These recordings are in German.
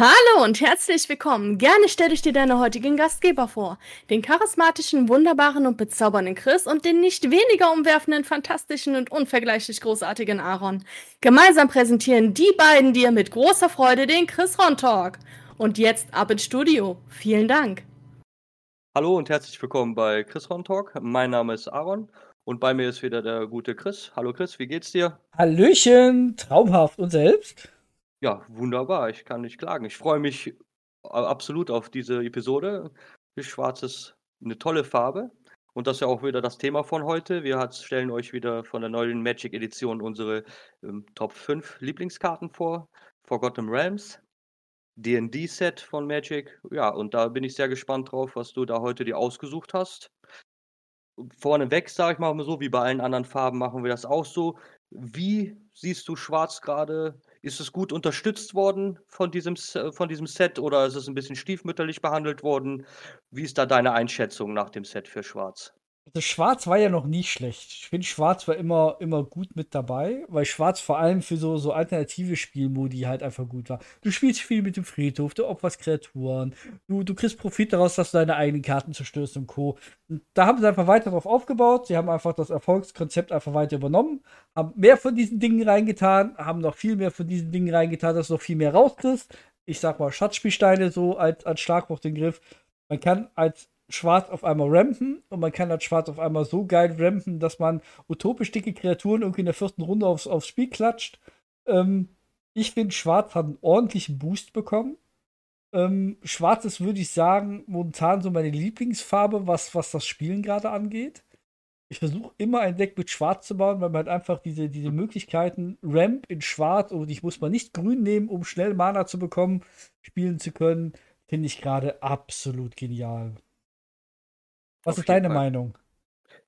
Hallo und herzlich willkommen. Gerne stelle ich dir deine heutigen Gastgeber vor. Den charismatischen, wunderbaren und bezaubernden Chris und den nicht weniger umwerfenden, fantastischen und unvergleichlich großartigen Aaron. Gemeinsam präsentieren die beiden dir mit großer Freude den Chris Ron Talk. Und jetzt ab ins Studio. Vielen Dank. Hallo und herzlich willkommen bei Chris Ron Talk. Mein Name ist Aaron und bei mir ist wieder der gute Chris. Hallo Chris, wie geht's dir? Hallöchen, traumhaft und selbst? Ja, wunderbar. Ich kann nicht klagen. Ich freue mich absolut auf diese Episode. Schwarz ist eine tolle Farbe. Und das ist ja auch wieder das Thema von heute. Wir stellen euch wieder von der neuen Magic Edition unsere ähm, Top 5 Lieblingskarten vor. Forgotten Realms, D&D-Set von Magic. Ja, und da bin ich sehr gespannt drauf, was du da heute dir ausgesucht hast. Vorneweg, sage ich mal so, wie bei allen anderen Farben machen wir das auch so. Wie siehst du Schwarz gerade ist es gut unterstützt worden von diesem, von diesem Set oder ist es ein bisschen stiefmütterlich behandelt worden? Wie ist da deine Einschätzung nach dem Set für Schwarz? Also Schwarz war ja noch nie schlecht. Ich finde, Schwarz war immer, immer gut mit dabei, weil Schwarz vor allem für so, so alternative Spielmodi halt einfach gut war. Du spielst viel mit dem Friedhof, du opferst Kreaturen, du, du kriegst Profit daraus, dass du deine eigenen Karten zerstörst und Co. Und da haben sie einfach weiter drauf aufgebaut. Sie haben einfach das Erfolgskonzept einfach weiter übernommen, haben mehr von diesen Dingen reingetan, haben noch viel mehr von diesen Dingen reingetan, dass du noch viel mehr rauskriegst. Ich sag mal Schatzspielsteine so als, als Schlagwort den Griff. Man kann als Schwarz auf einmal rampen und man kann das Schwarz auf einmal so geil rampen, dass man utopisch dicke Kreaturen irgendwie in der vierten Runde aufs, aufs Spiel klatscht. Ähm, ich finde, Schwarz hat einen ordentlichen Boost bekommen. Ähm, Schwarz ist, würde ich sagen, momentan so meine Lieblingsfarbe, was, was das Spielen gerade angeht. Ich versuche immer ein Deck mit Schwarz zu bauen, weil man halt einfach diese, diese Möglichkeiten, Ramp in Schwarz und ich muss mal nicht grün nehmen, um schnell Mana zu bekommen, spielen zu können, finde ich gerade absolut genial. Was ist deine Fall. Meinung?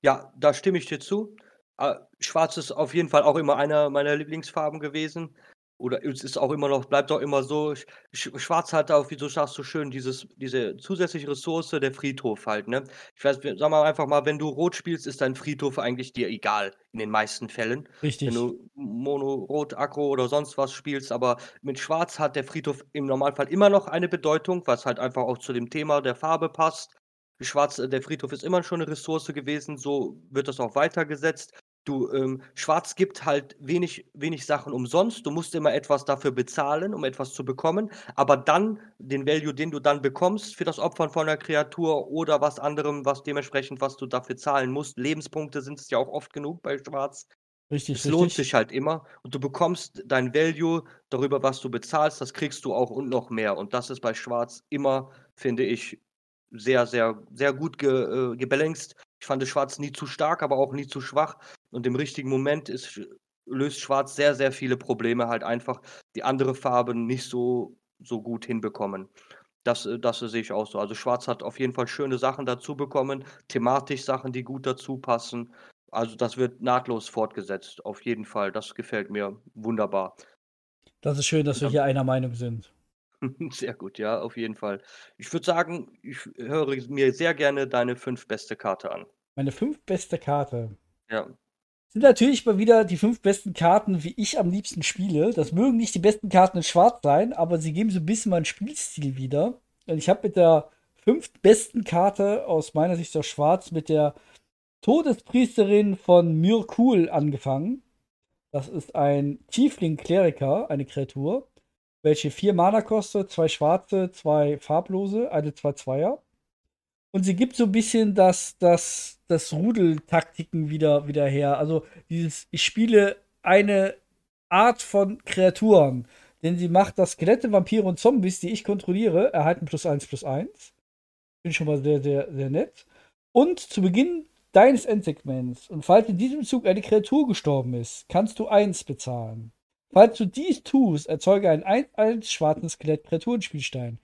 Ja, da stimme ich dir zu. Äh, Schwarz ist auf jeden Fall auch immer einer meiner Lieblingsfarben gewesen. Oder es ist auch immer noch, bleibt auch immer so. Schwarz hat auch, wie du sagst, so schön dieses, diese zusätzliche Ressource, der Friedhof halt, ne? Ich weiß, sag mal einfach mal, wenn du Rot spielst, ist dein Friedhof eigentlich dir egal, in den meisten Fällen. Richtig. Wenn du Mono, Rot, Akro oder sonst was spielst, aber mit Schwarz hat der Friedhof im Normalfall immer noch eine Bedeutung, was halt einfach auch zu dem Thema der Farbe passt. Schwarz, äh, der Friedhof ist immer schon eine Ressource gewesen, so wird das auch weitergesetzt. Du, ähm, Schwarz gibt halt wenig, wenig Sachen umsonst. Du musst immer etwas dafür bezahlen, um etwas zu bekommen. Aber dann, den Value, den du dann bekommst für das Opfern von einer Kreatur oder was anderem, was dementsprechend, was du dafür zahlen musst. Lebenspunkte sind es ja auch oft genug bei Schwarz. Richtig, es lohnt sich halt immer. Und du bekommst dein Value darüber, was du bezahlst, das kriegst du auch und noch mehr. Und das ist bei Schwarz immer, finde ich, sehr, sehr, sehr gut ge, äh, gebalanced. Ich fand Schwarz nie zu stark, aber auch nie zu schwach. Und im richtigen Moment ist, löst Schwarz sehr, sehr viele Probleme halt einfach, die andere Farben nicht so, so gut hinbekommen. Das, äh, das sehe ich auch so. Also Schwarz hat auf jeden Fall schöne Sachen dazu bekommen, thematisch Sachen, die gut dazu passen. Also das wird nahtlos fortgesetzt, auf jeden Fall. Das gefällt mir wunderbar. Das ist schön, dass wir hier einer Meinung sind. Sehr gut, ja, auf jeden Fall. Ich würde sagen, ich höre mir sehr gerne deine fünf beste Karte an. Meine fünf beste Karte Ja. sind natürlich mal wieder die fünf besten Karten, wie ich am liebsten spiele. Das mögen nicht die besten Karten in Schwarz sein, aber sie geben so ein bisschen meinen Spielstil wieder. Und ich habe mit der fünftbesten Karte aus meiner Sicht aus Schwarz mit der Todespriesterin von Myrkul angefangen. Das ist ein Tiefling-Kleriker, eine Kreatur welche vier Mana kostet, zwei schwarze, zwei farblose, eine zwei Zweier. Und sie gibt so ein bisschen das, das, das Rudeltaktiken wieder, wieder her. Also dieses, ich spiele eine Art von Kreaturen. Denn sie macht, dass Skelette, Vampire und Zombies, die ich kontrolliere, erhalten plus eins plus eins. Bin schon mal sehr, sehr, sehr nett. Und zu Beginn deines Endsegments und falls in diesem Zug eine Kreatur gestorben ist, kannst du eins bezahlen. Falls du dies tust, erzeuge einen 1-1 schwarzen Skelett-Kreaturenspielstein.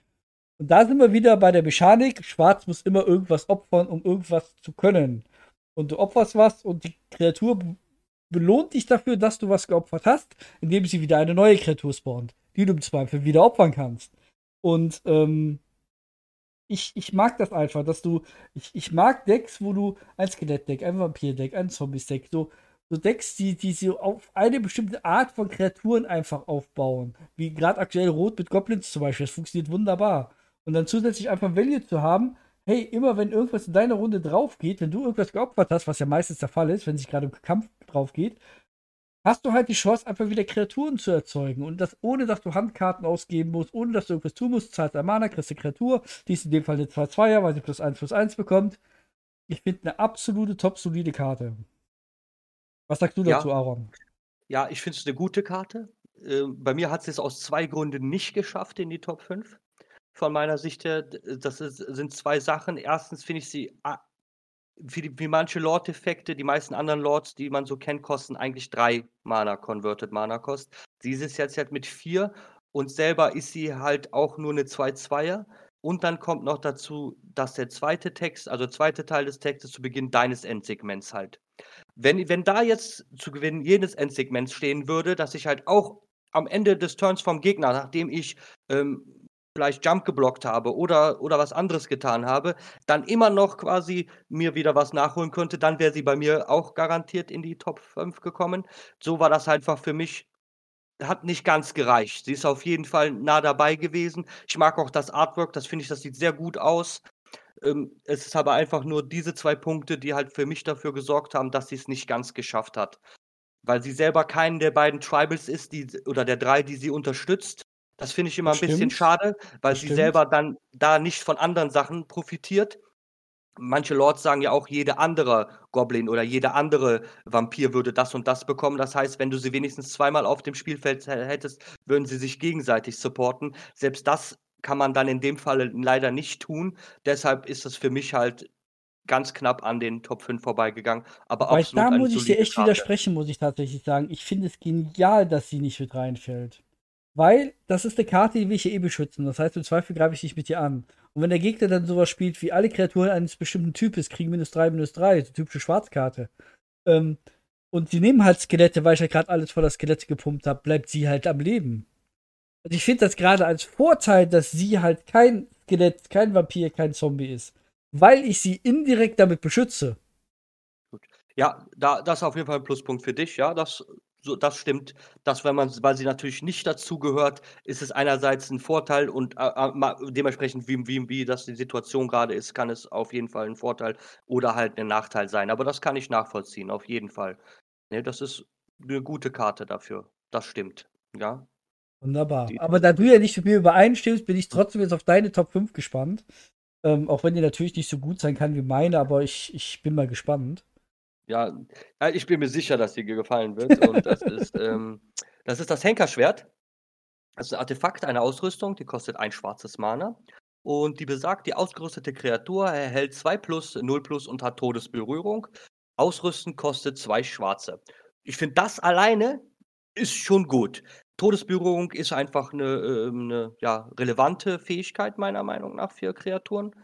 Und da sind wir wieder bei der Mechanik. Schwarz muss immer irgendwas opfern, um irgendwas zu können. Und du opferst was und die Kreatur belohnt dich dafür, dass du was geopfert hast, indem sie wieder eine neue Kreatur spawnt, die du im Zweifel wieder opfern kannst. Und ähm, ich, ich mag das einfach, dass du. Ich, ich mag Decks, wo du ein Skelettdeck, ein Vampirdeck, ein Zombies-Deck, so so Decks, die, die so auf eine bestimmte Art von Kreaturen einfach aufbauen. Wie gerade aktuell Rot mit Goblins zum Beispiel. Das funktioniert wunderbar. Und dann zusätzlich einfach Value zu haben, hey, immer wenn irgendwas in deiner Runde drauf geht, wenn du irgendwas geopfert hast, was ja meistens der Fall ist, wenn sich gerade im Kampf drauf geht, hast du halt die Chance, einfach wieder Kreaturen zu erzeugen. Und das ohne, dass du Handkarten ausgeben musst, ohne dass du irgendwas tun musst, zahlst ein Mana, kriegst eine Kreatur, die ist in dem Fall eine 2-2er, weil sie plus 1 plus 1 bekommt. Ich finde eine absolute, top solide Karte. Was sagst du Ja. dazu, Aaron? Ja, ich finde es eine gute Karte. Ähm, bei mir hat es aus zwei Gründen nicht geschafft in die Top 5. Von meiner Sicht her, d- das ist, sind zwei Sachen. Erstens finde ich sie, ah, wie, die, wie manche Lord-Effekte, die meisten anderen Lords, die man so kennt, kosten eigentlich drei Mana, Converted Mana Kost. Sie ist jetzt halt mit vier und selber ist sie halt auch nur eine 2-2er. Und dann kommt noch dazu, dass der zweite Text, also der zweite Teil des Textes zu Beginn deines Endsegments halt. Wenn, wenn da jetzt zu Gewinnen jedes Endsegments stehen würde, dass ich halt auch am Ende des Turns vom Gegner, nachdem ich ähm, vielleicht Jump geblockt habe oder, oder was anderes getan habe, dann immer noch quasi mir wieder was nachholen könnte, dann wäre sie bei mir auch garantiert in die Top 5 gekommen. So war das einfach für mich hat nicht ganz gereicht. Sie ist auf jeden Fall nah dabei gewesen. Ich mag auch das Artwork, das finde ich, das sieht sehr gut aus. Ähm, es ist aber einfach nur diese zwei Punkte, die halt für mich dafür gesorgt haben, dass sie es nicht ganz geschafft hat. Weil sie selber keinen der beiden Tribals ist, die, oder der drei, die sie unterstützt. Das finde ich immer ein bisschen Stimmt. schade, weil Das sie stimmt. selber dann da nicht von anderen Sachen profitiert. Manche Lords sagen ja auch, jede andere Goblin oder jede andere Vampir würde das und das bekommen. Das heißt, wenn du sie wenigstens zweimal auf dem Spielfeld hä- hättest, würden sie sich gegenseitig supporten. Selbst das kann man dann in dem Fall leider nicht tun. Deshalb ist es für mich halt ganz knapp an den Top 5 vorbeigegangen. Aber Weil absolut da muss ich dir echt Karte. widersprechen, muss ich tatsächlich sagen. Ich finde es genial, dass sie nicht mit reinfällt. Weil das ist eine Karte, die will ich ja eh beschützen. Das heißt, im Zweifel greife ich dich mit dir an. Und wenn der Gegner dann sowas spielt, wie alle Kreaturen eines bestimmten Types kriegen minus 3, minus 3, so typische Schwarzkarte. Ähm, und sie nehmen halt Skelette, weil ich ja gerade alles voller Skelette gepumpt habe, bleibt sie halt am Leben. Und ich finde das gerade als Vorteil, dass sie halt kein Skelett, kein Vampir, kein Zombie ist. Weil ich sie indirekt damit beschütze. Ja, da, das ist auf jeden Fall ein Pluspunkt für dich, ja, das, so, das stimmt. Dass, wenn man, weil sie natürlich nicht dazugehört, ist es einerseits ein Vorteil und äh, äh, dementsprechend, wie, wie, wie das die Situation gerade ist, kann es auf jeden Fall ein Vorteil oder halt ein Nachteil sein. Aber das kann ich nachvollziehen, auf jeden Fall. Ne, das ist eine gute Karte dafür. Das stimmt, ja. Wunderbar. Aber da du ja nicht mit mir übereinstimmst, bin ich trotzdem jetzt auf deine Top 5 gespannt. Ähm, auch wenn die natürlich nicht so gut sein kann wie meine, aber ich, ich bin mal gespannt. Ja, ich bin mir sicher, dass dir gefallen wird. Und das ist, ähm, das ist das Henkerschwert. Das ist ein Artefakt, eine Ausrüstung, die kostet ein schwarzes Mana. Und die besagt, die ausgerüstete Kreatur erhält 2 plus, 0 plus und hat Todesberührung. Ausrüsten kostet 2 schwarze. Ich finde, das alleine ist schon gut. Todesberührung ist einfach eine, ähm, eine ja, relevante Fähigkeit, meiner Meinung nach, für Kreaturen.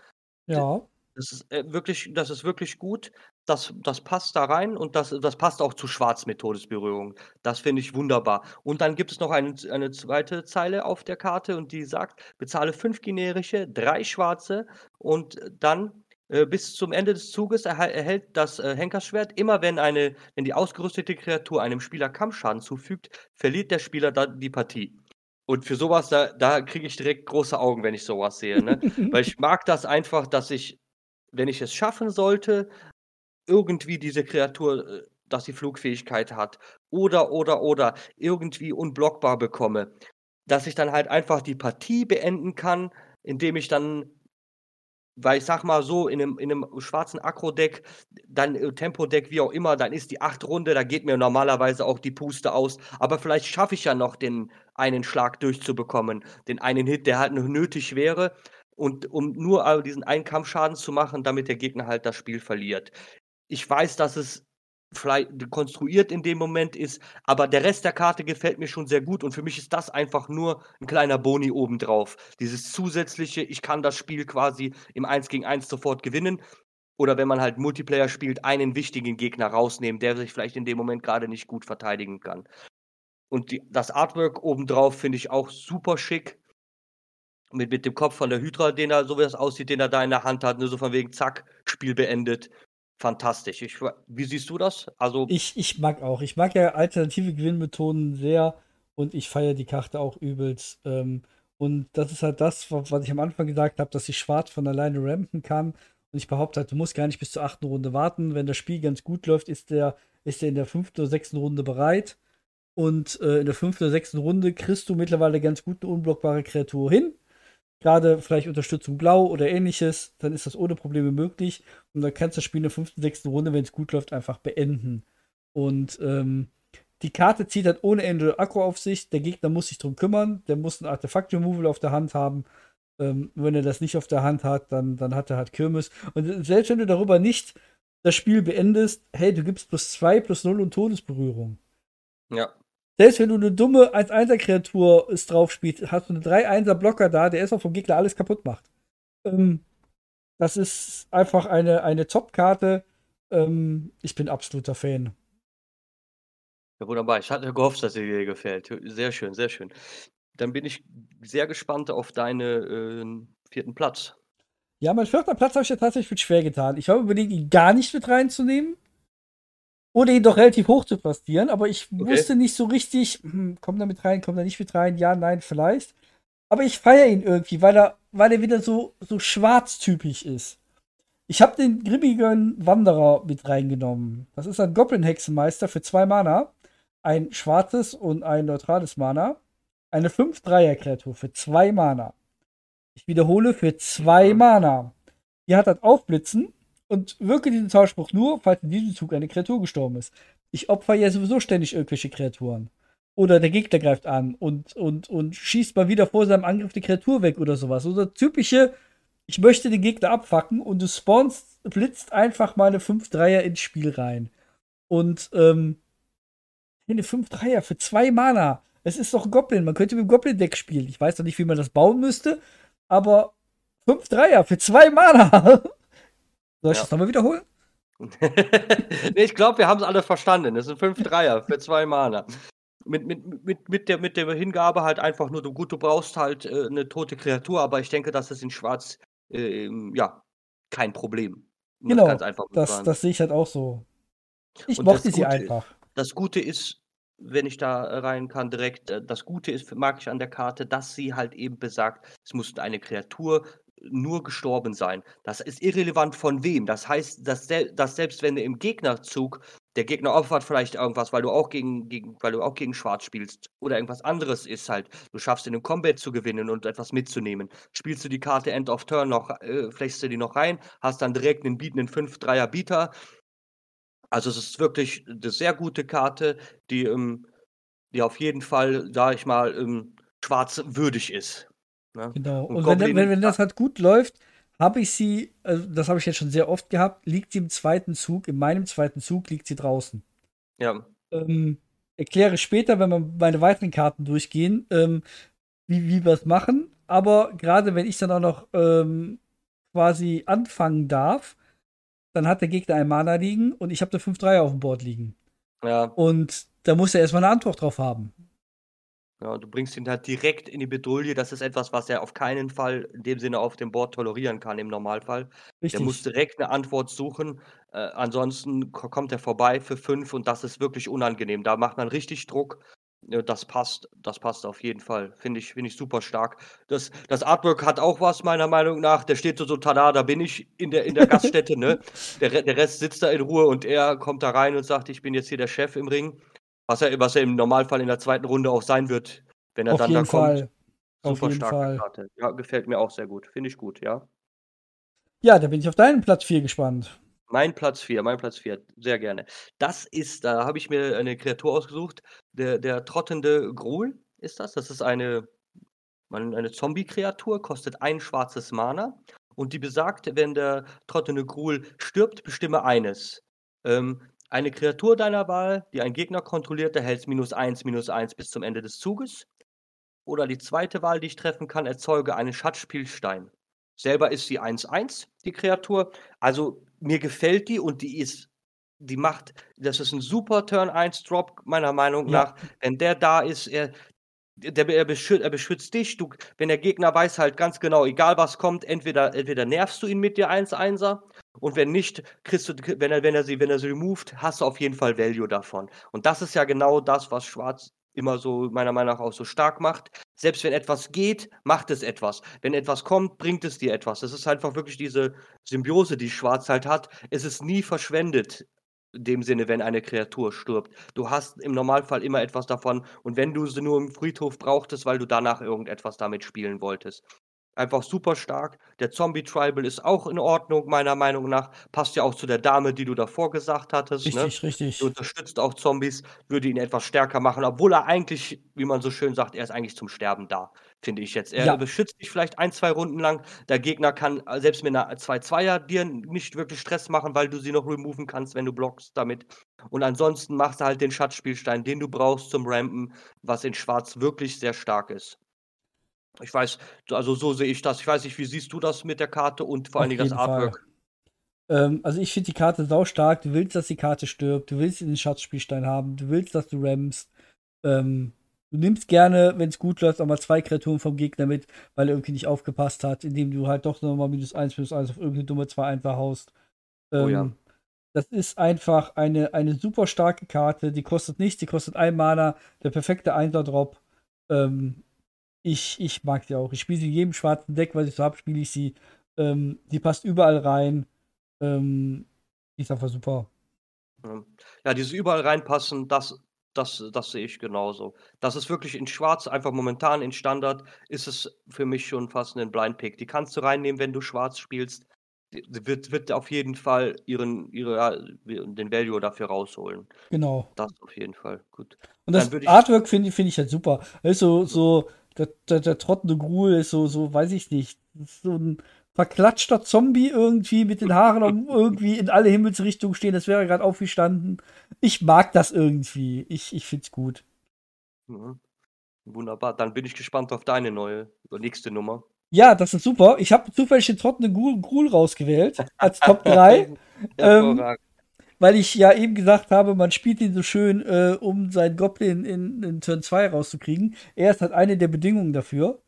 Ja. Das ist äh, wirklich, das ist wirklich gut. Das, das passt da rein und das, das passt auch zu Schwarz mit Todesberührung. Das finde ich wunderbar. Und dann gibt es noch eine, eine zweite Zeile auf der Karte und die sagt, bezahle fünf generische, drei schwarze und dann bis zum Ende des Zuges erhält das äh, Henkerschwert immer, wenn eine, wenn die ausgerüstete Kreatur einem Spieler Kampfschaden zufügt, verliert der Spieler dann die Partie. Und für sowas, da, da kriege ich direkt große Augen, wenn ich sowas sehe. Ne? Weil ich mag das einfach, dass ich, wenn ich es schaffen sollte, irgendwie diese Kreatur, äh, dass sie Flugfähigkeit hat oder, oder, oder irgendwie unblockbar bekomme, dass ich dann halt einfach die Partie beenden kann, indem ich dann, weil ich sag mal so, in einem, in einem schwarzen Akro-Deck, dann äh, Tempo-Deck, wie auch immer, dann ist die acht Runde, da geht mir normalerweise auch die Puste aus, aber vielleicht schaffe ich ja noch den einen Schlag durchzubekommen, den einen Hit, der halt noch nötig wäre. Und um nur diesen einen Kampfschaden zu machen, damit der Gegner halt das Spiel verliert. Ich weiß, dass es vielleicht konstruiert in dem Moment ist, aber der Rest der Karte gefällt mir schon sehr gut und für mich ist das einfach nur ein kleiner Boni obendrauf. Dieses zusätzliche, ich kann das Spiel quasi im 1 gegen 1 sofort gewinnen. Oder wenn man halt Multiplayer spielt, einen wichtigen Gegner rausnehmen, der sich vielleicht in dem Moment gerade nicht gut verteidigen kann. Und die, das Artwork obendrauf finde ich auch super schick. Mit, mit dem Kopf von der Hydra, den er, so wie das aussieht, den er da in der Hand hat, nur so von wegen, zack, Spiel beendet. Fantastisch. Ich, wie siehst du das? Also ich, ich mag auch. Ich mag ja alternative Gewinnmethoden sehr und ich feiere die Karte auch übelst. Ähm, und das ist halt das, was ich am Anfang gesagt habe, dass ich schwarz von alleine rampen kann. Und ich behaupte halt, du musst gar nicht bis zur achten Runde warten. Wenn das Spiel ganz gut läuft, ist der, ist der in der fünften oder sechsten Runde bereit. Und äh, in der fünften oder sechsten Runde kriegst du mittlerweile ganz gut eine unblockbare Kreatur hin. Gerade vielleicht Unterstützung blau oder ähnliches, dann ist das ohne Probleme möglich. Und dann kannst du das Spiel in der fünften, sechsten Runde, wenn es gut läuft, einfach beenden. Und ähm, die Karte zieht halt ohne Ende Akku auf sich. Der Gegner muss sich drum kümmern. Der muss ein Artefakt-Removal auf der Hand haben. Ähm, wenn er das nicht auf der Hand hat, dann, dann hat er halt Kirmes. Und selbst wenn du darüber nicht das Spiel beendest, hey, du gibst plus 2, plus 0 und Todesberührung. Ja. Selbst wenn du eine dumme 1-1er-Kreatur drauf spielst, hast du einen 3-1er-Blocker da, der erstmal vom Gegner alles kaputt macht. Ähm, das ist einfach eine, eine Top-Karte. Ähm, ich bin absoluter Fan. Ja, wunderbar. Ich hatte gehofft, dass sie dir gefällt. Sehr schön, sehr schön. Dann bin ich sehr gespannt auf deinen äh, vierten Platz. Ja, mein vierter Platz habe ich ja tatsächlich schwer getan. Ich habe überlegt, ihn gar nicht mit reinzunehmen. Oder ihn doch relativ hoch zu plastieren, aber ich okay. wusste nicht so richtig, hm, kommt er mit rein, kommt er nicht mit rein, ja, nein, vielleicht. Aber ich feiere ihn irgendwie, weil er, weil er wieder so, so schwarztypisch ist. Ich habe den grimmigen Wanderer mit reingenommen. Das ist ein Goblin-Hexenmeister für zwei Mana. Ein schwarzes und ein neutrales Mana. Eine 5-3er-Kreatur für zwei Mana. Ich wiederhole, für zwei Mana. Die hat das Aufblitzen und wirke diesen Zauberspruch nur, falls in diesem Zug eine Kreatur gestorben ist. Ich opfer ja sowieso ständig irgendwelche Kreaturen. Oder der Gegner greift an und, und, und schießt mal wieder vor seinem Angriff die Kreatur weg oder sowas. Oder typische, ich möchte den Gegner abfacken und du spawnst, blitzt einfach mal eine 5-3er ins Spiel rein. Und, ähm, eine 5-3er für zwei Mana. Es ist doch ein Goblin. Man könnte mit dem Goblin-Deck spielen. Ich weiß noch nicht, wie man das bauen müsste, aber 5-3er für zwei Mana. Soll ich ja. das nochmal wiederholen? nee, ich glaube, wir haben es alle verstanden. Es sind fünf Dreier für zwei Mana. Mit, mit, mit, mit, der, mit der Hingabe halt einfach nur, du, gut, du brauchst halt äh, eine tote Kreatur, aber ich denke, dass es in Schwarz, äh, ja, kein Problem. Um genau, das, das, das sehe ich halt auch so. Ich Und mochte sie einfach. Das Gute ist, wenn ich da rein kann, direkt, äh, das Gute ist, mag ich an der Karte, dass sie halt eben besagt, es muss eine Kreatur nur gestorben sein. Das ist irrelevant von wem. Das heißt, dass, dass selbst wenn du im Gegnerzug der Gegner opfert vielleicht irgendwas, weil du auch gegen, gegen, weil du auch gegen Schwarz spielst oder irgendwas anderes ist halt. Du schaffst in einem Combat zu gewinnen und etwas mitzunehmen. Spielst du die Karte End of Turn noch, äh, flechst du die noch rein, hast dann direkt einen bietenden 5-3er Bieter. Also es ist wirklich eine sehr gute Karte, die, ähm, die auf jeden Fall, sag ich mal, ähm, schwarz würdig ist. Ne? Genau. Und, und wenn, wenn, wenn, das halt gut läuft, habe ich sie, also das habe ich jetzt schon sehr oft gehabt, liegt sie im zweiten Zug, in meinem zweiten Zug liegt sie draußen. Ja. Ähm, erkläre später, wenn wir meine weiteren Karten durchgehen, ähm, wie, wie wir es machen. Aber gerade wenn ich dann auch noch ähm, quasi anfangen darf, dann hat der Gegner ein Mana liegen und ich habe da 5-3 auf dem Board liegen. Ja. Und da muss er erstmal eine Antwort drauf haben. Ja, du bringst ihn halt direkt in die Bedrulle. Das ist etwas, was er auf keinen Fall in dem Sinne auf dem Board tolerieren kann im Normalfall. Richtig. Der muss direkt eine Antwort suchen. Äh, ansonsten kommt er vorbei für fünf und das ist wirklich unangenehm. Da macht man richtig Druck. Das passt, das passt auf jeden Fall. Finde ich, finde ich super stark. Das, das Artwork hat auch was, meiner Meinung nach. Der steht so, so tada, da bin ich in der, in der Gaststätte, ne? Der, der Rest sitzt da in Ruhe und er kommt da rein und sagt, ich bin jetzt hier der Chef im Ring. Was er, was er im Normalfall in der zweiten Runde auch sein wird, wenn er Auf dann jeden da Fall. kommt. Auf Super jeden starke Fall. Karte. Ja, gefällt mir auch sehr gut. Finde ich gut, ja. Ja, da bin ich auf deinen Platz 4 gespannt. Mein Platz 4, mein Platz 4, sehr gerne. Das ist, da habe ich mir eine Kreatur ausgesucht. Der, der trottende Gruhl ist das. Das ist eine, eine Zombie-Kreatur, kostet ein schwarzes Mana. Und die besagt, wenn der trottende Gruhl stirbt, bestimme eines. Ähm, eine Kreatur deiner Wahl, die ein Gegner kontrolliert, erhält minus 1, minus 1 bis zum Ende des Zuges. Oder die zweite Wahl, die ich treffen kann, erzeuge einen Schatzspielstein. Selber ist sie 1-1, die Kreatur. Also mir gefällt die und die ist, die macht, das ist ein super Turn 1 Drop, meiner Meinung Ja. nach. Wenn der da ist, er, der, er, beschützt, er beschützt dich. Du, wenn der Gegner weiß halt ganz genau, egal was kommt, entweder, entweder nervst du ihn mit dir 1-1er und wenn nicht, kriegst du, wenn er, wenn er sie, wenn er sie removed, hast du auf jeden Fall Value davon. Und das ist ja genau das, was Schwarz immer so meiner Meinung nach auch so stark macht. Selbst wenn etwas geht, macht es etwas. Wenn etwas kommt, bringt es dir etwas. Das ist einfach wirklich diese Symbiose, die Schwarz halt hat. Es ist nie verschwendet, in dem Sinne, wenn eine Kreatur stirbt. Du hast im Normalfall immer etwas davon und wenn du sie nur im Friedhof brauchtest, weil du danach irgendetwas damit spielen wolltest. Einfach super stark. Der Zombie-Tribal ist auch in Ordnung, meiner Meinung nach. Passt ja auch zu der Dame, die du davor gesagt hattest. Ne? Richtig, ne? richtig. Die unterstützt auch Zombies, würde ihn etwas stärker machen, obwohl er eigentlich, wie man so schön sagt, er ist eigentlich zum Sterben da, finde ich jetzt. Er ja. beschützt dich vielleicht ein, zwei Runden lang. Der Gegner kann äh, selbst mit einer 2-2er dir nicht wirklich Stress machen, weil du sie noch removen kannst, wenn du blockst damit. Und ansonsten machst du halt den Schatzspielstein, den du brauchst zum Rampen, was in Schwarz wirklich sehr stark ist. Ich weiß, also so sehe ich das. Ich weiß nicht, wie siehst du das mit der Karte und vor allen Dingen das Artwork? Ähm, also ich finde die Karte sau stark. Du willst, dass die Karte stirbt. Du willst den Schatzspielstein haben. Du willst, dass du rammst. Ähm, du nimmst gerne, wenn es gut läuft, auch mal zwei Kreaturen vom Gegner mit, weil er irgendwie nicht aufgepasst hat, indem du halt doch nochmal minus eins, minus eins auf irgendeine dumme 2 einfach haust. Ähm, oh ja. Ähm, das ist einfach eine, eine super starke Karte. Die kostet nichts, die kostet ein Mana. Der perfekte Einser-Drop. Ähm, ich, ich mag sie auch. Ich spiele sie in jedem schwarzen Deck, was ich so habe, spiele ich sie. Ähm, die passt überall rein. Ähm, die ist einfach super. Ja, dieses überall reinpassen, das, das, das sehe ich genauso. Das ist wirklich in Schwarz, einfach momentan in Standard, ist es für mich schon fast ein Blind Pick. Die kannst du reinnehmen, wenn du Schwarz spielst. Die wird, wird auf jeden Fall ihren, ihre, den Value dafür rausholen. Genau. Das auf jeden Fall. Gut. Und das Artwork finde find ich halt super. Also so, der, der, der trottende Gruhl ist so, so, weiß ich nicht, so ein verklatschter Zombie irgendwie mit den Haaren irgendwie in alle Himmelsrichtungen stehen. Das wäre gerade aufgestanden. Ich mag das irgendwie. Ich, ich finde es gut. Mhm. Wunderbar. Dann bin ich gespannt auf deine neue, nächste Nummer. Ja, das ist super. Ich habe zufällig den trottenden Gruhl rausgewählt als Top 3. ähm, weil ich ja eben gesagt habe, man spielt ihn so schön, äh, um seinen Goblin in, in Turn 2 rauszukriegen. Er ist halt eine der Bedingungen dafür.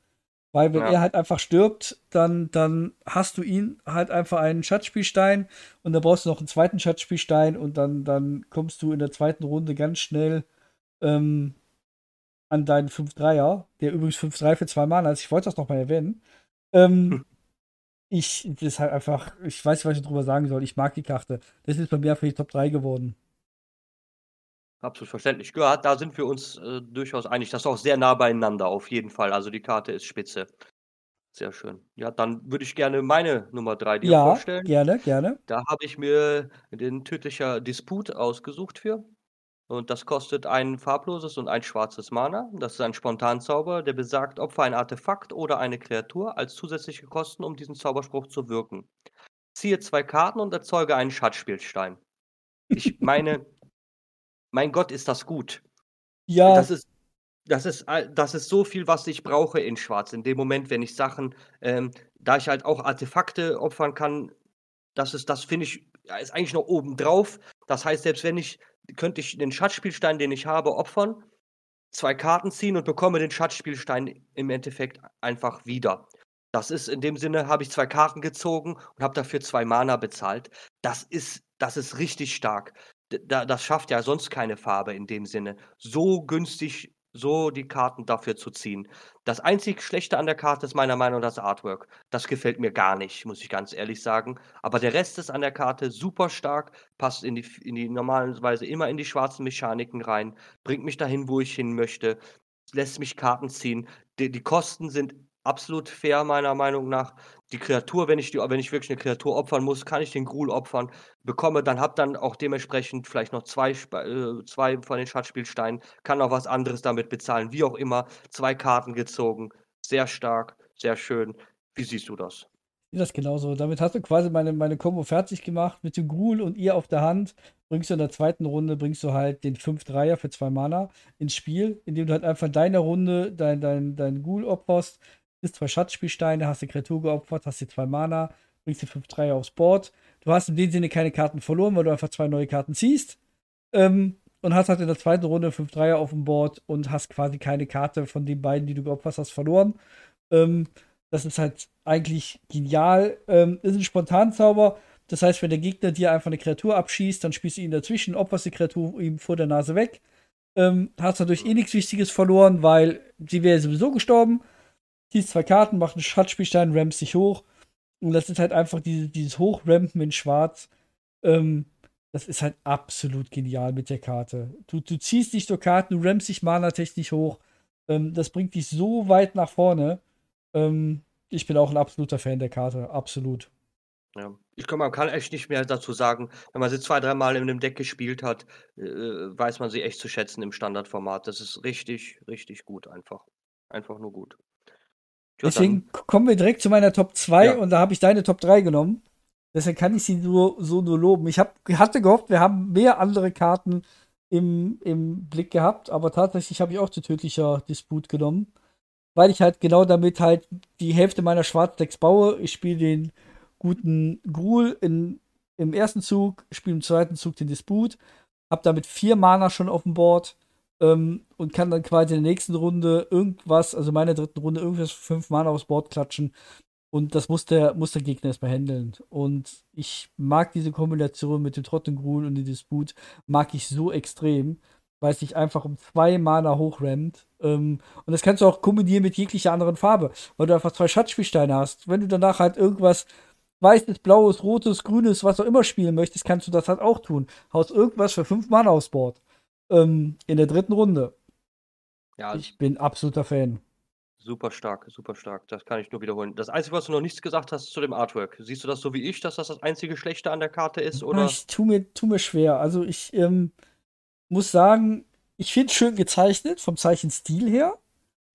Weil wenn ja. er halt einfach stirbt, dann, dann hast du ihn halt einfach einen Schatzspielstein und dann brauchst du noch einen zweiten Schatzspielstein und dann, dann kommst du in der zweiten Runde ganz schnell ähm, an deinen 5-3er, der übrigens 5-3 für zwei Mana ist. Ich wollte das noch mal erwähnen. Ähm, hm ich, das ist halt einfach, ich weiß nicht, was ich darüber sagen soll. Ich mag die Karte. Das ist bei mir für die Top 3 geworden. Absolut verständlich. Ja, da sind wir uns äh, durchaus einig. Das ist auch sehr nah beieinander, auf jeden Fall. Also die Karte ist spitze. Sehr schön. Ja, dann würde ich gerne meine Nummer 3 dir ja, vorstellen. Gerne, gerne. Da habe ich mir den tödlicher Disput ausgesucht für. Und das kostet ein farbloses und ein schwarzes Mana. Das ist ein Spontanzauber, der besagt, opfer ein Artefakt oder eine Kreatur als zusätzliche Kosten, um diesen Zauberspruch zu wirken. Ziehe zwei Karten und erzeuge einen Schatzspielstein. Ich meine, mein Gott, ist das gut. Ja. Das ist, das ist, das ist so viel, was ich brauche in Schwarz. In dem Moment, wenn ich Sachen, ähm, da ich halt auch Artefakte opfern kann, das ist, das finde ich, ist eigentlich noch oben drauf. Das heißt, selbst wenn ich könnte ich den Schatzspielstein, den ich habe, opfern, zwei Karten ziehen und bekomme den Schatzspielstein im Endeffekt einfach wieder. Das ist in dem Sinne, habe ich zwei Karten gezogen und habe dafür zwei Mana bezahlt. Das ist, das ist richtig stark. D das schafft ja sonst keine Farbe in dem Sinne. So günstig so die Karten dafür zu ziehen. Das einzig Schlechte an der Karte ist meiner Meinung nach das Artwork. Das gefällt mir gar nicht, muss ich ganz ehrlich sagen. Aber der Rest ist an der Karte super stark, passt in die, in die normalerweise immer in die schwarzen Mechaniken rein, bringt mich dahin, wo ich hin möchte, lässt mich Karten ziehen. Die, die Kosten sind absolut fair, meiner Meinung nach. Die Kreatur, wenn ich, die, wenn ich wirklich eine Kreatur opfern muss, kann ich den Gruul opfern, bekomme dann, hab dann auch dementsprechend vielleicht noch zwei, äh, zwei von den Schatzspielsteinen, kann auch was anderes damit bezahlen, wie auch immer. Zwei Karten gezogen, sehr stark, sehr schön. Wie siehst du das? Das genauso. Damit hast du quasi meine, meine Kombo fertig gemacht mit dem Gruul und ihr auf der Hand. Bringst du in der zweiten Runde, bringst du halt den 5-3er für zwei Mana ins Spiel, indem du halt einfach in deiner Runde dein, dein, dein Ghoul opferst, bist zwei Schatzspielsteine, hast die Kreatur geopfert, hast die zwei Mana, bringst die 5 3 aufs Board. Du hast in dem Sinne keine Karten verloren, weil du einfach zwei neue Karten ziehst. Ähm, und hast halt in der zweiten Runde 5 3 auf dem Board und hast quasi keine Karte von den beiden, die du geopfert hast, verloren. Ähm, das ist halt eigentlich genial. Ähm, ist ein Spontanzauber. Das heißt, wenn der Gegner dir einfach eine Kreatur abschießt, dann spielst du ihn dazwischen, opferst die Kreatur ihm vor der Nase weg. Ähm, hast dadurch eh nichts Wichtiges verloren, weil sie wäre sowieso gestorben. Ziehst zwei Karten, macht einen Schatzspielstein, rammst dich hoch. Und das ist halt einfach diese, dieses Hochrampen in Schwarz. Ähm, das ist halt absolut genial mit der Karte. Du, du ziehst nicht nur Karten, du rammst dich mana-technisch hoch. Ähm, das bringt dich so weit nach vorne. Ähm, ich bin auch ein absoluter Fan der Karte, absolut. Ja. Ich glaube, man kann echt nicht mehr dazu sagen. Wenn man sie zwei, dreimal in einem Deck gespielt hat, äh, weiß man sie echt zu schätzen im Standardformat. Das ist richtig, richtig gut einfach. Einfach nur gut. Ja, Deswegen kommen wir direkt zu meiner Top 2 ja. und da habe ich deine Top 3 genommen. Deswegen kann ich sie nur, so nur loben. Ich hab, hatte gehofft, wir haben mehr andere Karten im, im Blick gehabt, aber tatsächlich habe ich auch zu tödlicher Disput genommen, weil ich halt genau damit halt die Hälfte meiner Schwarzdecks baue. Ich spiele den guten Gruul in, im ersten Zug, spiele im zweiten Zug den Disput, habe damit vier Mana schon auf dem Board ähm, und kann dann quasi in der nächsten Runde irgendwas, also meiner dritten Runde, irgendwas fünf Mana aufs Board klatschen. Und das muss der, muss der Gegner erstmal handeln. Und ich mag diese Kombination mit dem Trottengrul und dem Disput, mag ich so extrem, weil es sich einfach um zwei Mana hochrammt. Ähm, und das kannst du auch kombinieren mit jeglicher anderen Farbe, weil du einfach zwei Schatzspielsteine hast. Wenn du danach halt irgendwas weißes, blaues, rotes, grünes, was auch immer spielen möchtest, kannst du das halt auch tun. Haust irgendwas für fünf Mana aufs Board ähm, in der dritten Runde. Ja, ich bin absoluter Fan. Super stark, super stark. Das kann ich nur wiederholen. Das Einzige, was du noch nichts gesagt hast zu dem Artwork. Siehst du das so wie ich, dass das das einzige Schlechte an der Karte ist? Oder? Ich tu mir, tu mir schwer. Also ich ähm, muss sagen, ich finde es schön gezeichnet, vom Zeichenstil her.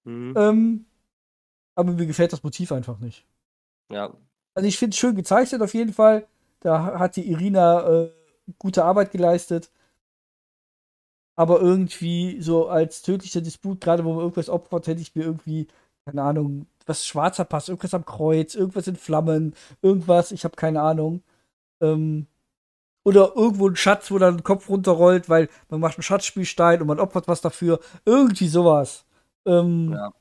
Mhm. Ähm, aber mir gefällt das Motiv einfach nicht. Ja. Also ich finde es schön gezeichnet auf jeden Fall. Da hat die Irina äh, gute Arbeit geleistet aber irgendwie so als tödlicher Disput, gerade wo man irgendwas opfert, hätte ich mir irgendwie, keine Ahnung, was schwarzer passt, irgendwas am Kreuz, irgendwas in Flammen, irgendwas, ich habe keine Ahnung. Ähm, oder irgendwo ein Schatz, wo dann ein Kopf runterrollt, weil man macht einen Schatzspielstein und man opfert was dafür. Irgendwie sowas. Ähm, ja.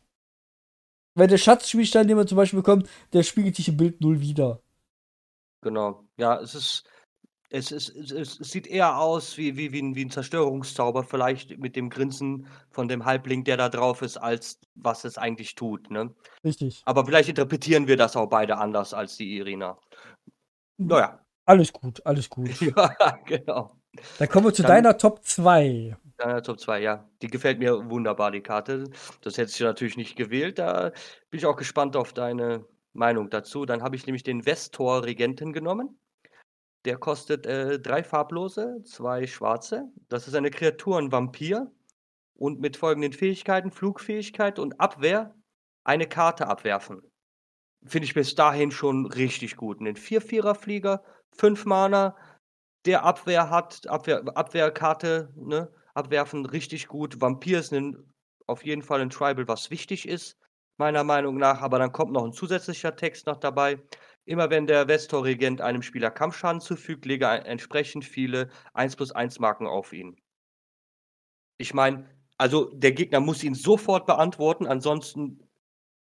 Weil der Schatzspielstein, den man zum Beispiel bekommt, der spiegelt sich im Bild null wieder. Genau. Ja, es ist es ist es es sieht eher aus wie wie wie 'n wie 'n Zerstörungszauber vielleicht mit dem Grinsen von dem Halbling, der da drauf ist, als was es eigentlich tut, ne? Richtig. Aber vielleicht interpretieren wir das auch beide anders als die Irina. Na ja. Alles gut, alles gut. Ja, genau. Dann kommen wir zu Dann deiner Top 2. Deiner Top 2, ja. Die gefällt mir wunderbar, die Karte. Das hättest du natürlich nicht gewählt. Da bin ich auch gespannt auf deine Meinung dazu. Dann habe ich nämlich den Vestor Regenten genommen. Der kostet äh, drei farblose, zwei schwarze. Das ist eine Kreatur, ein Vampir. Und mit folgenden Fähigkeiten: Flugfähigkeit und Abwehr eine Karte abwerfen. Finde ich bis dahin schon richtig gut. Ein 4-4er-Flieger, 5 Mana, der Abwehr hat, Abwehr, Abwehrkarte, ne? Abwerfen, richtig gut. Vampir ist ein, auf jeden Fall ein Tribal, was wichtig ist, meiner Meinung nach. Aber dann kommt noch ein zusätzlicher Text noch dabei. Immer wenn der Vestor-Regent einem Spieler Kampfschaden zufügt, lege entsprechend viele 1 plus 1 Marken auf ihn. Ich meine, also der Gegner muss ihn sofort beantworten, ansonsten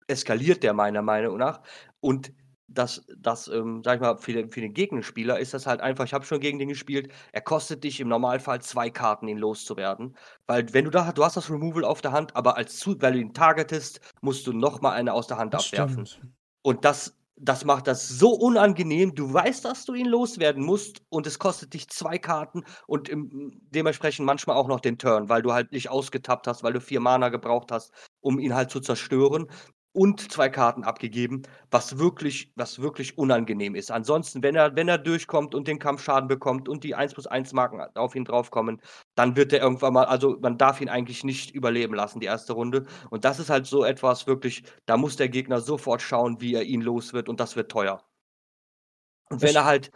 eskaliert der meiner Meinung nach. Und das, das ähm, sag ich mal, für den, für den Gegenspieler ist das halt einfach, ich habe schon gegen den gespielt, er kostet dich im Normalfall zwei Karten, ihn loszuwerden. Weil wenn du da du hast das Removal auf der Hand, aber als zu, weil du ihn targetest, musst du nochmal eine aus der Hand das abwerfen. Stimmt. Und das das macht das so unangenehm. Du weißt, dass du ihn loswerden musst und es kostet dich zwei Karten und im, dementsprechend manchmal auch noch den Turn, weil du halt nicht ausgetappt hast, weil du vier Mana gebraucht hast, um ihn halt zu zerstören und zwei Karten abgegeben, was wirklich, was wirklich unangenehm ist. Ansonsten, wenn er, wenn er durchkommt und den Kampfschaden bekommt und die 1 plus 1 Marken auf ihn draufkommen, dann wird er irgendwann mal, also man darf ihn eigentlich nicht überleben lassen, die erste Runde. Und das ist halt so etwas wirklich, da muss der Gegner sofort schauen, wie er ihn los wird und das wird teuer. Und wenn er halt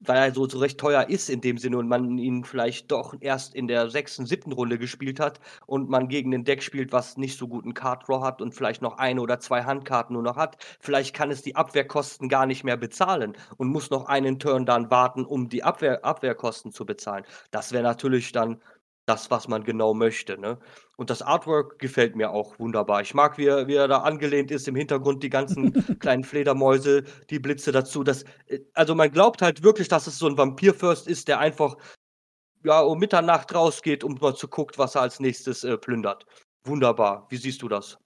weil er so, so recht teuer ist in dem Sinne und man ihn vielleicht doch erst in der sechsten, siebten Runde gespielt hat und man gegen ein Deck spielt, was nicht so guten Card Draw hat und vielleicht noch eine oder zwei Handkarten nur noch hat, vielleicht kann es die Abwehrkosten gar nicht mehr bezahlen und muss noch einen Turn dann warten, um die Abwehr, Abwehrkosten zu bezahlen. Das wäre natürlich dann das, was man genau möchte, ne? Und das Artwork gefällt mir auch wunderbar. Ich mag, wie er wie er da angelehnt ist, im Hintergrund die ganzen kleinen Fledermäuse, die Blitze dazu. Das äh, also, man glaubt halt wirklich, dass es so 'n Vampir-Fürst ist, der einfach, ja, um Mitternacht rausgeht und mal zu guckt, was er als Nächstes, äh, plündert. Wunderbar. Wie siehst du das?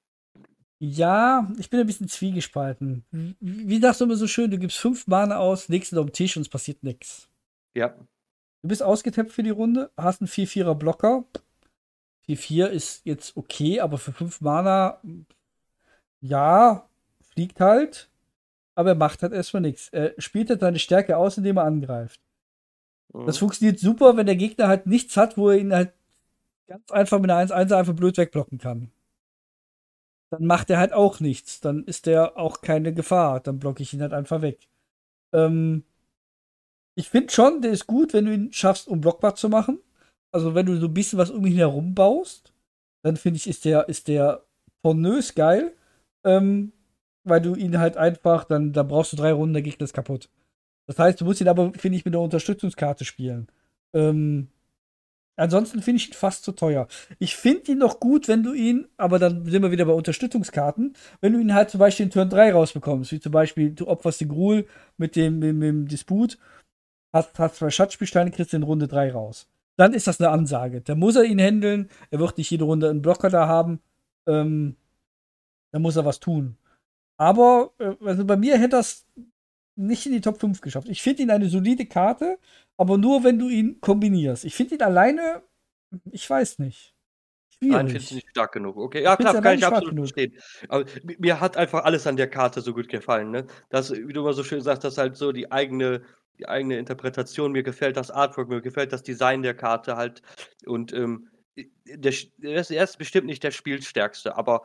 Ja, ich bin ein bisschen zwiegespalten. Wie sagst du immer so schön, du gibst 5 Mana aus, legst ihn auf'n Tisch und es passiert nix. Ja. Du bist ausgetappt für die Runde, hast 'n 4/4er Blocker. 4/4 ist jetzt okay, aber für 5 Mana, ja, fliegt halt, aber er macht halt erst mal nix. Er spielt halt seine Stärke aus, indem er angreift. Das Mhm. funktioniert super, wenn der Gegner halt nichts hat, wo er ihn halt ganz einfach mit 'ner 1/1er einfach blöd wegblocken kann. Dann macht er halt auch nichts. Dann ist der auch keine Gefahr. Dann blocke ich ihn halt einfach weg. Ähm ich finde schon, der ist gut, wenn du ihn schaffst, unblockbar zu machen. Also, wenn du so 'n bisschen was um ihn herum baust, dann finde ich, ist der ist der pornös geil, ähm, weil du ihn halt einfach dann da brauchst du 3 Runden, der Gegner ist kaputt. Das heißt, du musst ihn aber, finde ich, mit 'ner Unterstützungskarte spielen. Ähm, ansonsten finde ich ihn fast zu teuer. Ich finde ihn noch gut, wenn du ihn aber dann sind wir wieder bei Unterstützungskarten, wenn du ihn halt zum Beispiel in Turn 3 rausbekommst, wie zum Beispiel, du opferst die Gruul mit dem mit mit dem Disput, hast hast 2 Schatzspielsteine, kriegst in Runde 3 raus. Dann ist das 'ne Ansage. Da muss er ihn händeln. Er wird nicht jede Runde 'n Blocker da haben. Ähm, da muss er was tun. Aber, äh, also, bei mir hätte er's nicht in die Top 5 geschafft. Ich finde ihn eine solide Karte, aber nur, wenn du ihn kombinierst. Ich finde ihn alleine ich weiß nicht. Nein, findest du Schwierig. nicht stark genug. Okay, ja Ich finde klar, kann ich absolut genug. verstehen. Aber mi mir hat einfach alles an der Karte so gut gefallen, ne? Das, wie du immer so schön sagst, das halt so die eigene die eigene Interpretation. Mir gefällt das Artwork, mir gefällt das Design der Karte halt und, ähm, äh, der sch er ist er ist bestimmt nicht der Spielstärkste, aber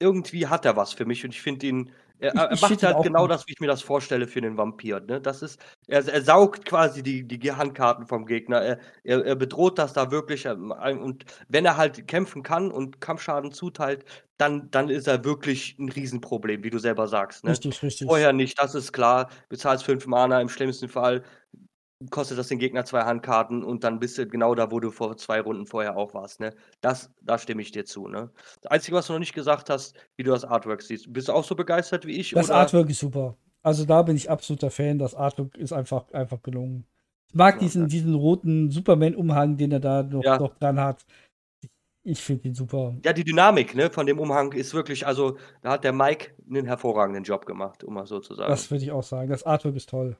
irgendwie hat er was für mich und ich finde ihn er er macht halt genau gut. das, wie ich mir das vorstelle für 'nen Vampir, ne? Das ist er er saugt quasi die die Handkarten vom Gegner. Er er er bedroht das da wirklich, ähm, ein und wenn er halt kämpfen kann und Kampfschaden zuteilt, dann dann ist er wirklich 'n Riesenproblem, wie du selber sagst, ne? Richtig, richtig. Vorher nicht, das ist klar. Bezahlst 5 Mana, im schlimmsten Fall kostet das den Gegner 2 Handkarten und dann bist du genau da, wo du vor 2 Runden vorher auch warst, ne? Das da stimme ich dir zu, ne? Das Einzige, was du noch nicht gesagt hast, wie du das Artwork siehst. Bist du auch so begeistert wie ich, Das oder? Artwork ist super. Also, da bin ich absoluter Fan. Das Artwork ist einfach einfach gelungen. Ich mag Ja, diesen ja. diesen roten Superman-Umhang, den er da noch Ja. noch dran hat. Ich finde ihn super. Ja, die Dynamik, ne, von dem Umhang ist wirklich also, da hat der Mike 'nen hervorragenden Job gemacht, um mal so zu sagen. Das würde ich auch sagen. Das Artwork ist toll.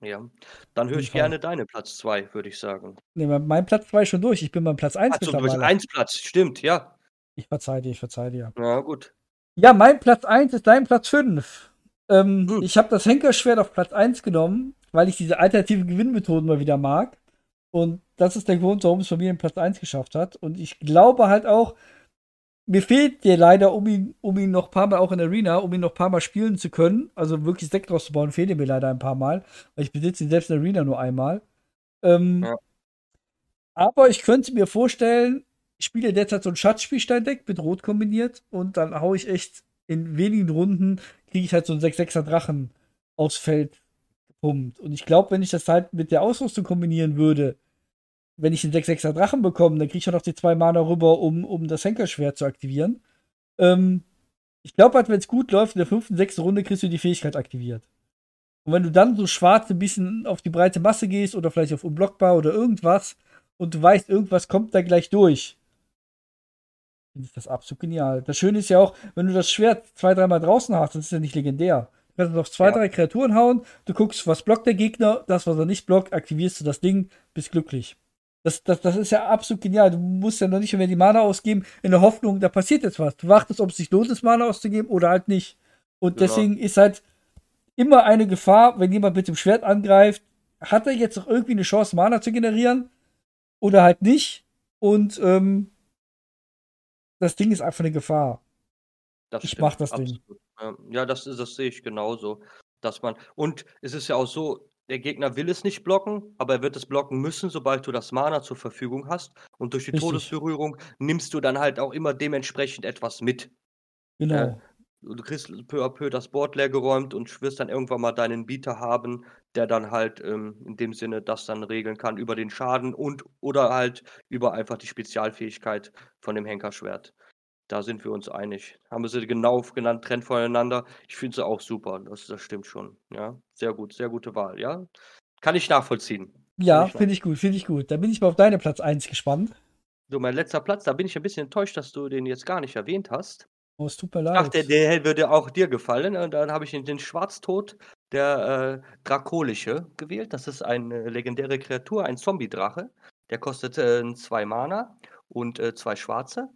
Ja. Dann höre ich Fall. gerne deine Platz 2, würde ich sagen. Ne, mein Platz 2 ist schon durch. Ich bin beim Platz 1 Ach so, du bist mittlerweile. 1 Platz, stimmt, ja. Ich verzeihe dir, ich verzeihe dir. Ja, gut. Ja, mein Platz 1 ist dein Platz 5. Ähm, Hm. ich habe das Henkerschwert auf Platz 1 genommen, weil ich diese alternativen Gewinnmethoden mal wieder mag. Und das ist der Grund, warum es bei mir in Platz 1 geschafft hat. Und ich glaube halt auch, mir fehlt der leider, um ihn, um ihn noch ein paar Mal auch in der Arena, um ihn noch ein paar Mal spielen zu können, also wirklich Deck draus zu bauen, fehlt mir leider ein paar Mal, weil ich besitze ihn selbst in der Arena nur einmal. Ähm, Ja. Aber ich könnte mir vorstellen, ich spiele derzeit so ein Schatzspielstein-Deck mit Rot kombiniert und dann hau ich echt in wenigen Runden, kriege ich halt so einen 6-6er Drachen aufs Feld gepumpt. Und ich glaube, wenn ich das halt mit der Ausrüstung kombinieren würde, wenn ich einen 6-6er Drachen bekomme, dann kriege ich auch noch die 2 Mana rüber, um, um das Henkerschwert zu aktivieren. Ähm, ich glaube halt, wenn es gut läuft, in der fünften, sechsten Runde kriegst du die Fähigkeit aktiviert. Und wenn du dann so schwarz ein bisschen auf die breite Masse gehst oder vielleicht auf unblockbar oder irgendwas und du weißt, irgendwas kommt da gleich durch, finde ich das absolut genial. Das Schöne ist ja auch, wenn du das Schwert zwei, dreimal draußen hast, das ist ja nicht legendär. Du kannst auf zwei, Ja. drei Kreaturen hauen, du guckst, was blockt der Gegner, das, was er nicht blockt, aktivierst du das Ding, bist glücklich. Das, das, das ist ja absolut genial. Du musst ja noch nicht mehr die Mana ausgeben, in der Hoffnung, da passiert jetzt was. Du wartest, ob es sich lohnt, das Mana auszugeben oder halt nicht. Und Genau. deswegen ist halt immer eine Gefahr, wenn jemand mit dem Schwert angreift, hat er jetzt noch irgendwie eine Chance, Mana zu generieren oder halt nicht. Und ähm, das Ding ist einfach eine Gefahr. Das Ich stimmt, mach das Ding. absolut. Ja, ja, das ist das sehe ich genauso, dass man und es ist ja auch so, der Gegner will es nicht blocken, aber er wird es blocken müssen, sobald du das Mana zur Verfügung hast. Und durch die Richtig. Todesberührung nimmst du dann halt auch immer dementsprechend etwas mit. Genau. du kriegst peu à peu das Board leer geräumt und wirst dann irgendwann mal deinen Bieter haben, der dann halt ähm, in dem Sinne das dann regeln kann über den Schaden und oder halt über einfach die Spezialfähigkeit von dem Henkerschwert. Da sind wir uns einig. Haben wir sie genau genannt, trennt voneinander. Ich finde sie auch super. Das, das stimmt schon. Ja, sehr gut, sehr gute Wahl. Ja, kann ich nachvollziehen. Ja, finde ich gut, finde ich gut. Da bin ich mal auf deine Platz 1 gespannt. So, mein letzter Platz, da bin ich ein bisschen enttäuscht, dass du den jetzt gar nicht erwähnt hast. Oh, es tut mir leid. Ich dachte, der würde auch dir gefallen. Und dann habe ich den Schwarztod, der äh, Dracolische, gewählt. Das ist eine legendäre Kreatur, ein Zombie-Drache. Der kostet äh, zwei Mana und äh, zwei Schwarze.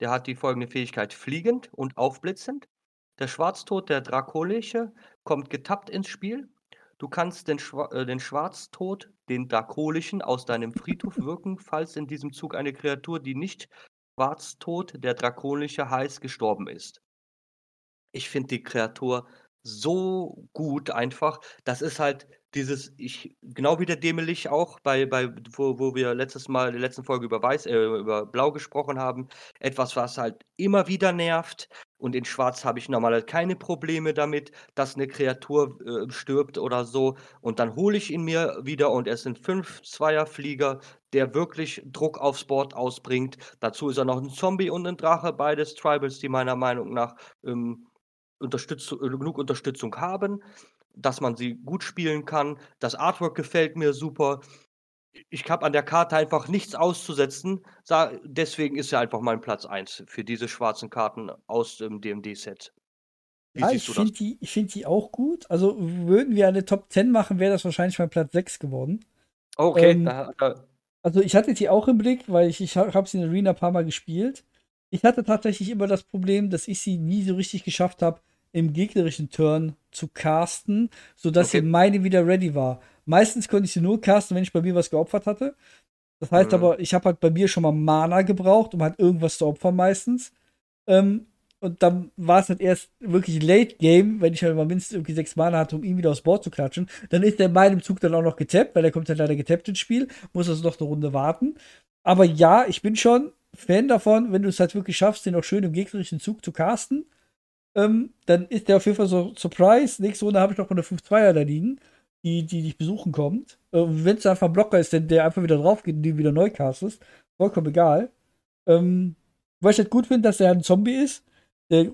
Der hat die folgende Fähigkeit: Fliegend und Aufblitzend. Der Schwarztod, der Dracolische, kommt getappt ins Spiel. Du kannst den, Schwa äh, den Schwarztod, den Dracolischen, aus deinem Friedhof wirken, falls in diesem Zug eine Kreatur, die nicht Schwarztod, der Draconische heißt, gestorben ist. Ich finde die Kreatur so gut einfach. Das ist halt dieses, ich, genau wie der Demelich auch, bei, bei, wo, wo wir letztes Mal, in der letzten Folge über Weiß, äh, über Blau gesprochen haben, etwas, was halt immer wieder nervt. Und in Schwarz habe ich normalerweise keine Probleme damit, dass eine Kreatur äh, stirbt oder so. Und dann hole ich ihn mir wieder und es sind fünf Zweierflieger, der wirklich Druck aufs Board ausbringt. Dazu ist er noch ein Zombie und ein Drache, beides Tribals, die meiner Meinung nach ähm, Unterstützung, äh, genug Unterstützung haben dass man sie gut spielen kann. Das Artwork gefällt mir super. Ich habe an der Karte einfach nichts auszusetzen. Deswegen ist er einfach mein Platz 1 für diese schwarzen Karten aus dem DMD-Set. Ja, ich finde die, find die auch gut. Also würden wir eine Top 10 machen, wäre das wahrscheinlich mein Platz 6 geworden. Okay. Ähm, da, da. Also ich hatte die auch im Blick, weil ich, ich habe sie in der Arena ein paar Mal gespielt. Ich hatte tatsächlich immer das Problem, dass ich sie nie so richtig geschafft habe, im gegnerischen Turn zu casten, sodass okay. meine wieder ready war. Meistens konnte ich sie nur casten, wenn ich bei mir was geopfert hatte. Das heißt mhm. aber, ich habe halt bei mir schon mal Mana gebraucht, um halt irgendwas zu opfern meistens. Ähm, und dann war es halt erst wirklich Late Game, wenn ich halt mal mindestens irgendwie sechs Mana hatte, um ihn wieder aufs Board zu klatschen. Dann ist er in meinem Zug dann auch noch getappt, weil er kommt halt leider getappt ins Spiel, muss also noch eine Runde warten. Aber ja, ich bin schon Fan davon, wenn du es halt wirklich schaffst, den auch schön im gegnerischen Zug zu casten ähm, dann ist der auf jeden Fall so Surprise. Nächste Runde habe ich noch mal eine 5-2er da liegen, die, die dich besuchen kommt. Äh, Wenn es einfach ein Blocker ist, denn der einfach wieder drauf geht und die wieder neu castest, vollkommen egal. Ähm, weil ich halt gut finde, dass er ein Zombie ist. Der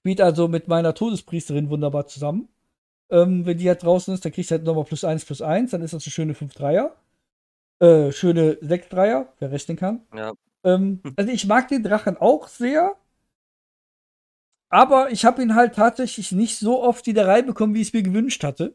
spielt also mit meiner Todespriesterin wunderbar zusammen. Ähm, wenn die halt draußen ist, dann kriegt er halt nochmal plus 1 plus 1, dann ist das eine schöne 5-3er. Äh, schöne 6-3er, wer rechnen kann. Ja. Ähm, also ich mag den Drachen auch sehr. Aber ich habe ihn halt tatsächlich nicht so oft wieder reinbekommen, wie ich es mir gewünscht hatte.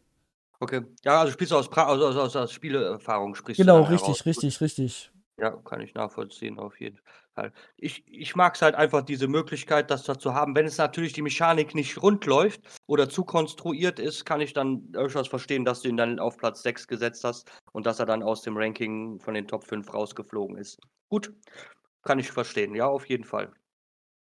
Okay. Ja, also spielst du aus, pra aus, aus, aus Spieleerfahrung sprichst Genau, richtig, heraus. richtig, richtig. Ja, kann ich nachvollziehen, auf jeden Fall. Ich, ich mag es halt einfach, diese Möglichkeit, das da zu haben. Wenn es natürlich die Mechanik nicht rund läuft oder zu konstruiert ist, kann ich dann durchaus verstehen, dass du ihn dann auf Platz 6 gesetzt hast und dass er dann aus dem Ranking von den Top 5 rausgeflogen ist. Gut, kann ich verstehen, ja, auf jeden Fall.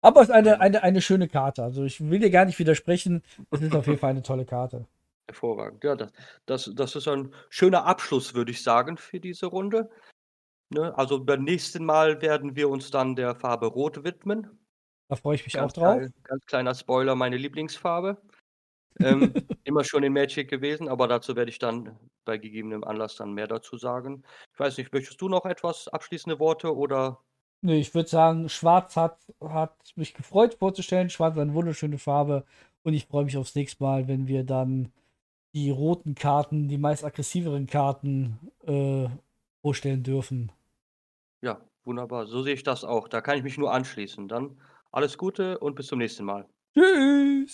Aber es ist eine, eine, eine schöne Karte. Also ich will dir gar nicht widersprechen. Es ist auf jeden Fall eine tolle Karte. Hervorragend. Ja, das, das, das ist ein schöner Abschluss, würde ich sagen, für diese Runde. Ne? Also beim nächsten Mal werden wir uns dann der Farbe Rot widmen. Da freue ich mich ganz auch drauf. Klein, ganz kleiner Spoiler, meine Lieblingsfarbe. ähm, immer schon in Magic gewesen, aber dazu werde ich dann bei gegebenem Anlass dann mehr dazu sagen. Ich weiß nicht, möchtest du noch etwas abschließende Worte oder Nee, ich würde sagen, Schwarz hat, hat mich gefreut vorzustellen. Schwarz ist eine wunderschöne Farbe. Und ich freue mich aufs nächste Mal, wenn wir dann die roten Karten, die meist aggressiveren Karten äh, vorstellen dürfen. Ja, wunderbar. So sehe ich das auch. Da kann ich mich nur anschließen. Dann alles Gute und bis zum nächsten Mal. Tschüss.